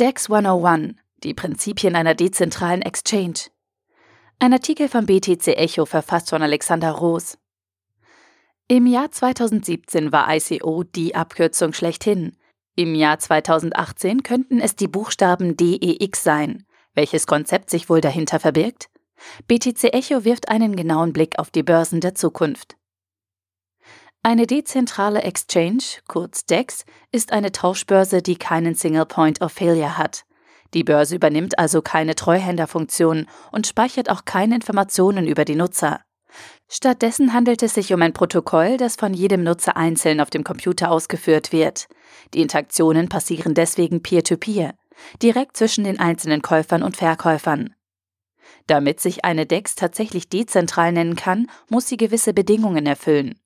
DEX 101 Die Prinzipien einer dezentralen Exchange. Ein Artikel vom BTC Echo verfasst von Alexander Roos. Im Jahr 2017 war ICO die Abkürzung schlechthin. Im Jahr 2018 könnten es die Buchstaben DEX sein. Welches Konzept sich wohl dahinter verbirgt? BTC Echo wirft einen genauen Blick auf die Börsen der Zukunft. Eine dezentrale Exchange, kurz DEX, ist eine Tauschbörse, die keinen Single Point of Failure hat. Die Börse übernimmt also keine Treuhänderfunktion und speichert auch keine Informationen über die Nutzer. Stattdessen handelt es sich um ein Protokoll, das von jedem Nutzer einzeln auf dem Computer ausgeführt wird. Die Interaktionen passieren deswegen peer-to-peer, -peer, direkt zwischen den einzelnen Käufern und Verkäufern. Damit sich eine DEX tatsächlich dezentral nennen kann, muss sie gewisse Bedingungen erfüllen.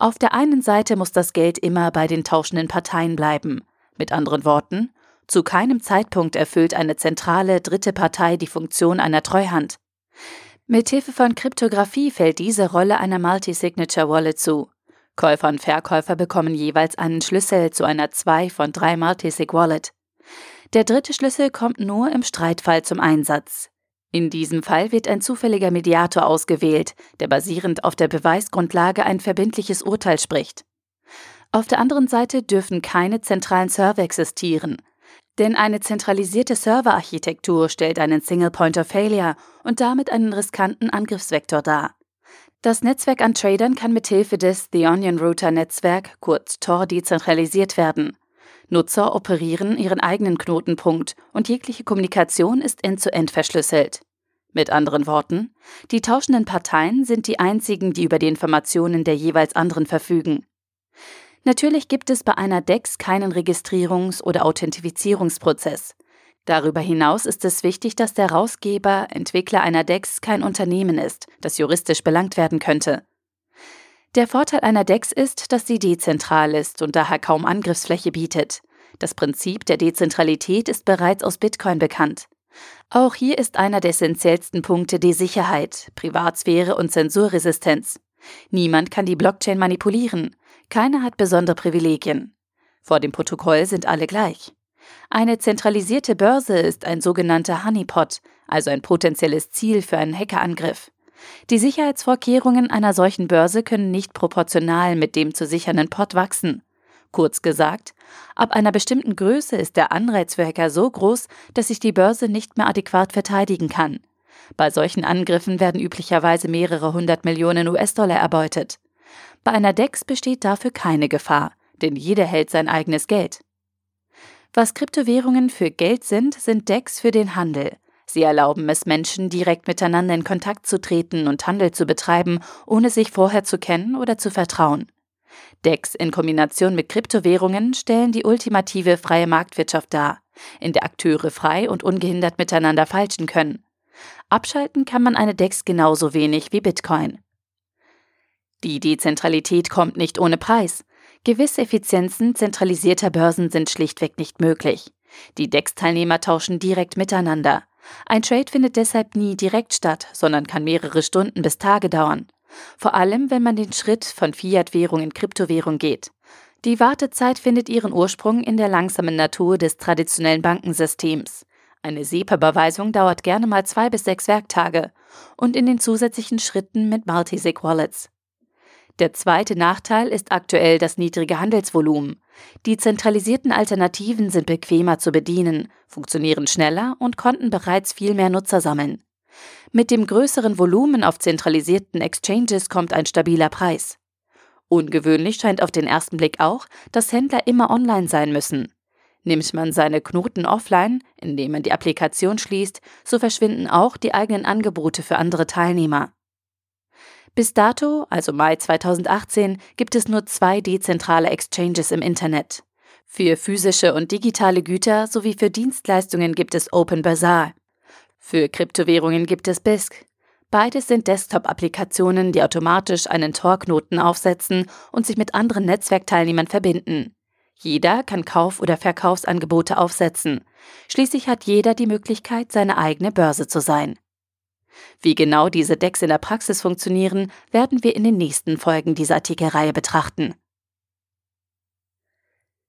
Auf der einen Seite muss das Geld immer bei den tauschenden Parteien bleiben. Mit anderen Worten, zu keinem Zeitpunkt erfüllt eine zentrale dritte Partei die Funktion einer Treuhand. Mithilfe von Kryptographie fällt diese Rolle einer Multi-Signature Wallet zu. Käufer und Verkäufer bekommen jeweils einen Schlüssel zu einer 2 von 3 Multisig Wallet. Der dritte Schlüssel kommt nur im Streitfall zum Einsatz. In diesem Fall wird ein zufälliger Mediator ausgewählt, der basierend auf der Beweisgrundlage ein verbindliches Urteil spricht. Auf der anderen Seite dürfen keine zentralen Server existieren, denn eine zentralisierte Serverarchitektur stellt einen Single Point of Failure und damit einen riskanten Angriffsvektor dar. Das Netzwerk an Tradern kann mithilfe des The Onion Router Netzwerk, kurz Tor, dezentralisiert werden. Nutzer operieren ihren eigenen Knotenpunkt und jegliche Kommunikation ist end-zu-end -end verschlüsselt. Mit anderen Worten, die tauschenden Parteien sind die einzigen, die über die Informationen der jeweils anderen verfügen. Natürlich gibt es bei einer DEX keinen Registrierungs- oder Authentifizierungsprozess. Darüber hinaus ist es wichtig, dass der Herausgeber, Entwickler einer DEX kein Unternehmen ist, das juristisch belangt werden könnte. Der Vorteil einer DEX ist, dass sie dezentral ist und daher kaum Angriffsfläche bietet. Das Prinzip der Dezentralität ist bereits aus Bitcoin bekannt. Auch hier ist einer der essentiellsten Punkte die Sicherheit, Privatsphäre und Zensurresistenz. Niemand kann die Blockchain manipulieren. Keiner hat besondere Privilegien. Vor dem Protokoll sind alle gleich. Eine zentralisierte Börse ist ein sogenannter Honeypot, also ein potenzielles Ziel für einen Hackerangriff. Die Sicherheitsvorkehrungen einer solchen Börse können nicht proportional mit dem zu sichernden Pot wachsen. Kurz gesagt, ab einer bestimmten Größe ist der Anreiz für Hacker so groß, dass sich die Börse nicht mehr adäquat verteidigen kann. Bei solchen Angriffen werden üblicherweise mehrere hundert Millionen US-Dollar erbeutet. Bei einer DEX besteht dafür keine Gefahr, denn jeder hält sein eigenes Geld. Was Kryptowährungen für Geld sind, sind DEX für den Handel. Sie erlauben es Menschen, direkt miteinander in Kontakt zu treten und Handel zu betreiben, ohne sich vorher zu kennen oder zu vertrauen. DEX in Kombination mit Kryptowährungen stellen die ultimative freie Marktwirtschaft dar, in der Akteure frei und ungehindert miteinander falschen können. Abschalten kann man eine DEX genauso wenig wie Bitcoin. Die Dezentralität kommt nicht ohne Preis. Gewisse Effizienzen zentralisierter Börsen sind schlichtweg nicht möglich. Die DEX-Teilnehmer tauschen direkt miteinander. Ein Trade findet deshalb nie direkt statt, sondern kann mehrere Stunden bis Tage dauern. Vor allem, wenn man den Schritt von Fiat-Währung in Kryptowährung geht. Die Wartezeit findet ihren Ursprung in der langsamen Natur des traditionellen Bankensystems. Eine SEPA-Überweisung dauert gerne mal zwei bis sechs Werktage und in den zusätzlichen Schritten mit Multisig-Wallets. Der zweite Nachteil ist aktuell das niedrige Handelsvolumen. Die zentralisierten Alternativen sind bequemer zu bedienen, funktionieren schneller und konnten bereits viel mehr Nutzer sammeln. Mit dem größeren Volumen auf zentralisierten Exchanges kommt ein stabiler Preis. Ungewöhnlich scheint auf den ersten Blick auch, dass Händler immer online sein müssen. Nimmt man seine Knoten offline, indem man die Applikation schließt, so verschwinden auch die eigenen Angebote für andere Teilnehmer. Bis dato, also Mai 2018, gibt es nur zwei dezentrale Exchanges im Internet. Für physische und digitale Güter sowie für Dienstleistungen gibt es Open Bazaar. Für Kryptowährungen gibt es BISC. Beides sind Desktop-Applikationen, die automatisch einen Tor-Knoten aufsetzen und sich mit anderen Netzwerkteilnehmern verbinden. Jeder kann Kauf- oder Verkaufsangebote aufsetzen. Schließlich hat jeder die Möglichkeit, seine eigene Börse zu sein. Wie genau diese Decks in der Praxis funktionieren, werden wir in den nächsten Folgen dieser Artikelreihe betrachten.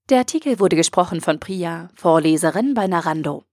Der Artikel wurde gesprochen von Priya, Vorleserin bei Narando.